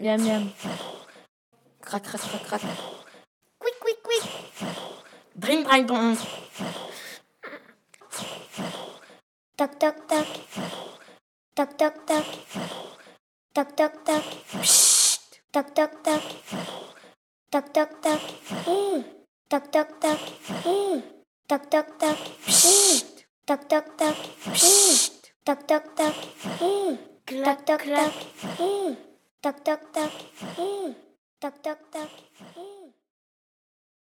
Niam, niam. Krack, krack, krack, krack. Quick, quick, quick. Bring, bring, bring. Tok, tok, tok. Tok, tok, tok. Tok, tok, tok. Psst. Tok, tok, tok. Tok, tok, tok. Tok, tok, tok. Tok, tok, tok. Psst. Tok, tok, tok. Psst. Tok, tok, tok. Klack, klack. Duck, duck, duck. Hey. Duck, duck, toc. Hey.